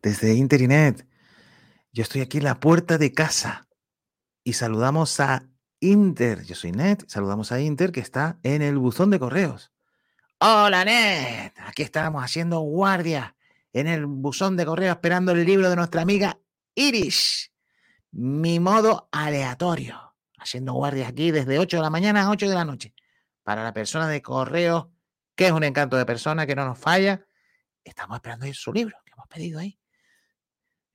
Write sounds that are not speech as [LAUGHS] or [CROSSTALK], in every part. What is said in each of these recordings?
Desde Internet. Yo estoy aquí en la puerta de casa y saludamos a Inter. Yo soy Net. Saludamos a Inter que está en el buzón de correos. Hola Net. Aquí estamos haciendo guardia en el buzón de correos esperando el libro de nuestra amiga Iris. Mi modo aleatorio. Haciendo guardia aquí desde 8 de la mañana a 8 de la noche. Para la persona de correo, que es un encanto de persona que no nos falla. Estamos esperando su libro que hemos pedido ahí.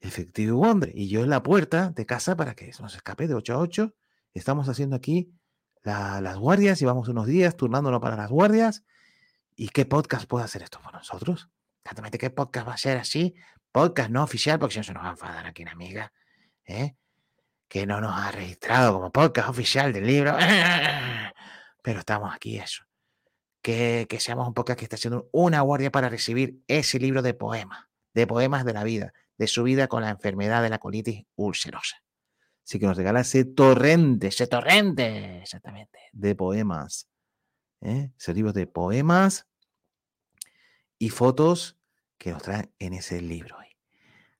Efectivo hombre. Y yo en la puerta de casa para que nos escape de 8 a 8. Estamos haciendo aquí las guardias. Llevamos unos días turnándolo para las guardias. ¿Y qué podcast puede hacer esto por nosotros? Exactamente, ¿qué podcast va a ser así? Podcast no oficial, porque si no se nos va a enfadar aquí una amiga. ¿eh? Que no nos ha registrado como podcast oficial del libro. [LAUGHS] Pero estamos aquí, eso. Que, que seamos un podcast que está haciendo una guardia para recibir ese libro de poemas, de poemas de la vida, de su vida con la enfermedad de la colitis ulcerosa. Así que nos regala ese torrente, ese torrente, exactamente, de poemas. ¿eh? Ese libro de poemas y fotos que nos traen en ese libro.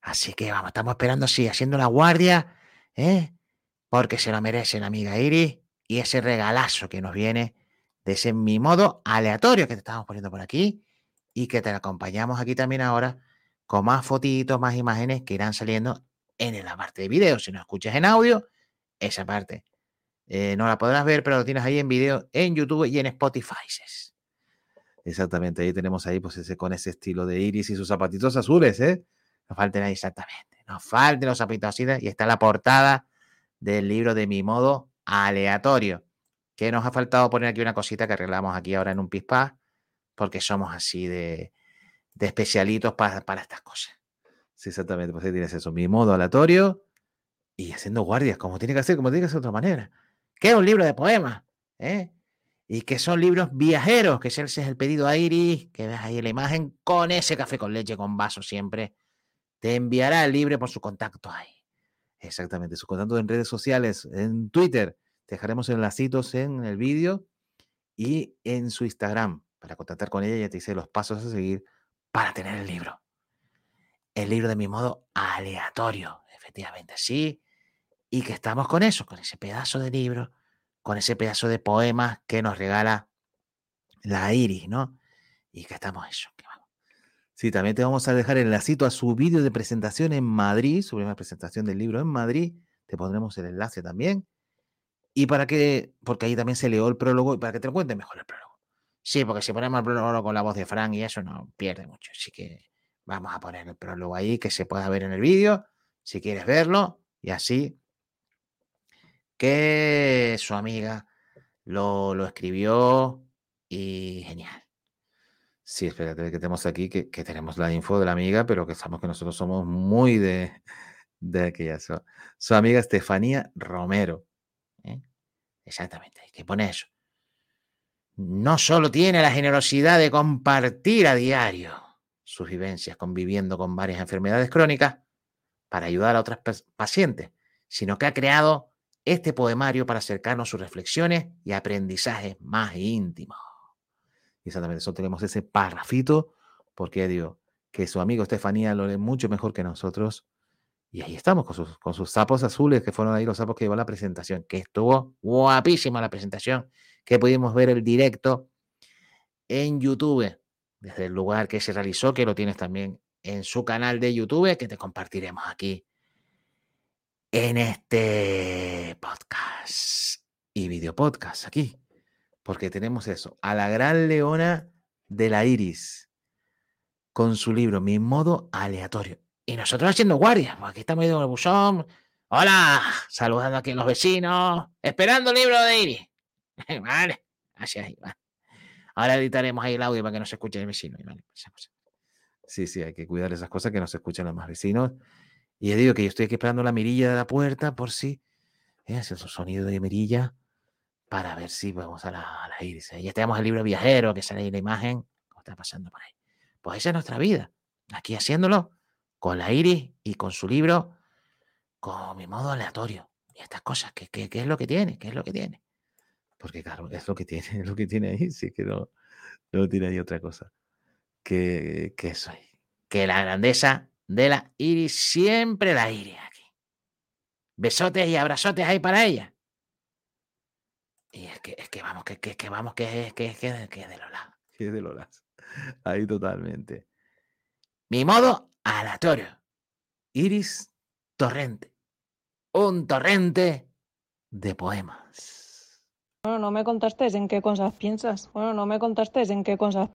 Así que vamos, estamos esperando, sí, haciendo la guardia, ¿eh? porque se lo merece la amiga Iris y ese regalazo que nos viene de ese mi modo aleatorio que te estamos poniendo por aquí y que te acompañamos aquí también ahora con más fotitos, más imágenes que irán saliendo en la parte de video. Si no escuchas en audio, esa parte eh, no la podrás ver, pero lo tienes ahí en video en YouTube y en Spotify. Exactamente, ahí tenemos ahí pues ese con ese estilo de iris y sus zapatitos azules, ¿eh? Nos falten ahí exactamente, nos falten los zapatitos azules y está la portada del libro de mi modo aleatorio. Que nos ha faltado poner aquí una cosita que arreglamos aquí ahora en un pispa, porque somos así de, de especialitos para, para estas cosas. Sí, exactamente. Pues ahí tienes eso, mi modo aleatorio y haciendo guardias, como tiene que hacer, como tiene que ser de otra manera. Que es un libro de poemas, ¿eh? Y que son libros viajeros, que ese es el pedido a Iris, que ves ahí la imagen con ese café con leche, con vaso siempre. Te enviará el libro por su contacto ahí. Exactamente, su contacto en redes sociales, en Twitter. Dejaremos enlacitos en el vídeo y en su Instagram para contactar con ella. Ya te dice los pasos a seguir para tener el libro. El libro de mi modo aleatorio, efectivamente, sí. Y que estamos con eso, con ese pedazo de libro, con ese pedazo de poemas que nos regala la Iris, ¿no? Y que estamos eso. Sí, también te vamos a dejar el enlacito a su vídeo de presentación en Madrid, su primera presentación del libro en Madrid. Te pondremos el enlace también. Y para que, porque ahí también se leó el prólogo y para que te lo cuente mejor el prólogo. Sí, porque si ponemos el prólogo con la voz de Frank y eso no pierde mucho. Así que vamos a poner el prólogo ahí que se pueda ver en el vídeo, si quieres verlo, y así que su amiga lo, lo escribió y genial. Sí, espérate que tenemos aquí, que, que, tenemos la info de la amiga, pero que sabemos que nosotros somos muy de, de aquella. Su, su amiga Estefanía Romero. Exactamente, que pone eso no solo tiene la generosidad de compartir a diario sus vivencias conviviendo con varias enfermedades crónicas para ayudar a otras pacientes, sino que ha creado este poemario para acercarnos sus reflexiones y aprendizajes más íntimos. Y exactamente eso tenemos ese parrafito, porque digo que su amigo Estefanía lo lee mucho mejor que nosotros. Y ahí estamos con sus, con sus sapos azules, que fueron ahí los sapos que llevó la presentación, que estuvo guapísima la presentación que pudimos ver el directo en YouTube, desde el lugar que se realizó, que lo tienes también en su canal de YouTube, que te compartiremos aquí en este podcast y video podcast aquí, porque tenemos eso, a la gran leona de la iris, con su libro Mi modo aleatorio. Y nosotros haciendo guardia, porque aquí estamos en el buzón. Hola, saludando aquí a los vecinos, esperando el libro de Iris. [LAUGHS] vale, así ahí, va. Ahora editaremos ahí el audio para que no se escuche el vecino. Vale, sí, sí, hay que cuidar esas cosas que no se escuchan los más vecinos. Y he digo que yo estoy aquí esperando la mirilla de la puerta por si ¿eh? hace sonido de mirilla para ver si vamos a la, a la iris. Ya tenemos el libro viajero que sale ahí la imagen, cómo está pasando por ahí. Pues esa es nuestra vida, aquí haciéndolo con la iris y con su libro, con mi modo aleatorio. Y estas cosas, ¿qué, qué, qué es lo que tiene? ¿Qué es lo que tiene? Porque claro, es lo que tiene, es [LAUGHS] lo que tiene ahí, sí que no, no tiene ahí otra cosa que, que eso ahí. que la grandeza de la Iris siempre la Iris aquí. Besotes y abrazotes ahí para ella. Y es que, es que vamos, que, que, que vamos, que es que, que, que de Lola. Que de Lola. Ahí totalmente. Mi modo aleatorio. Iris Torrente. Un torrente de poemas. Bueno, no me contaste en qué cosas piensas. Bueno, no me contaste en qué cosas